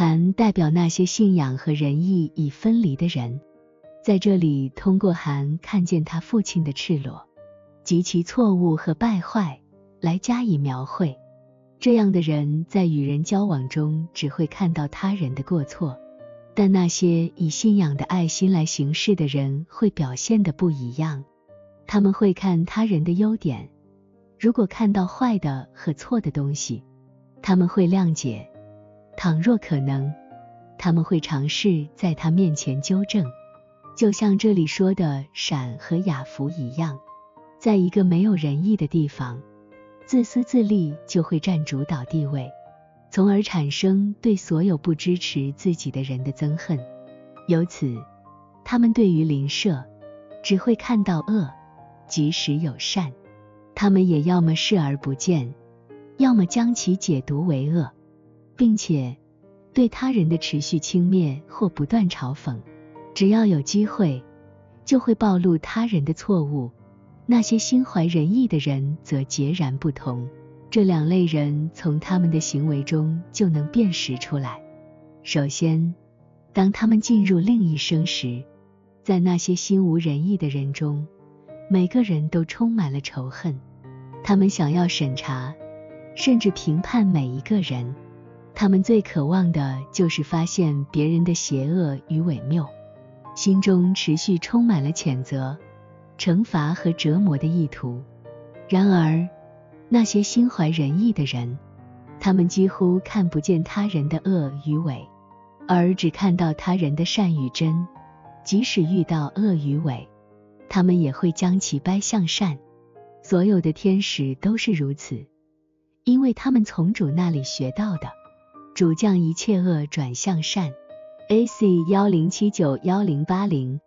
寒代表那些信仰和仁义已分离的人，在这里通过寒看见他父亲的赤裸及其错误和败坏来加以描绘。这样的人在与人交往中只会看到他人的过错，但那些以信仰的爱心来行事的人会表现的不一样。他们会看他人的优点，如果看到坏的和错的东西，他们会谅解；倘若可能，他们会尝试在他面前纠正。就像这里说的闪和雅福一样，在一个没有仁义的地方。自私自利就会占主导地位，从而产生对所有不支持自己的人的憎恨。由此，他们对于邻舍只会看到恶，即使有善，他们也要么视而不见，要么将其解读为恶，并且对他人的持续轻蔑或不断嘲讽。只要有机会，就会暴露他人的错误。那些心怀仁义的人则截然不同，这两类人从他们的行为中就能辨识出来。首先，当他们进入另一生时，在那些心无仁义的人中，每个人都充满了仇恨，他们想要审查，甚至评判每一个人。他们最渴望的就是发现别人的邪恶与伪谬，心中持续充满了谴责。惩罚和折磨的意图。然而，那些心怀仁义的人，他们几乎看不见他人的恶与伪，而只看到他人的善与真。即使遇到恶与伪，他们也会将其掰向善。所有的天使都是如此，因为他们从主那里学到的，主将一切恶转向善。A C 幺零七九幺零八零。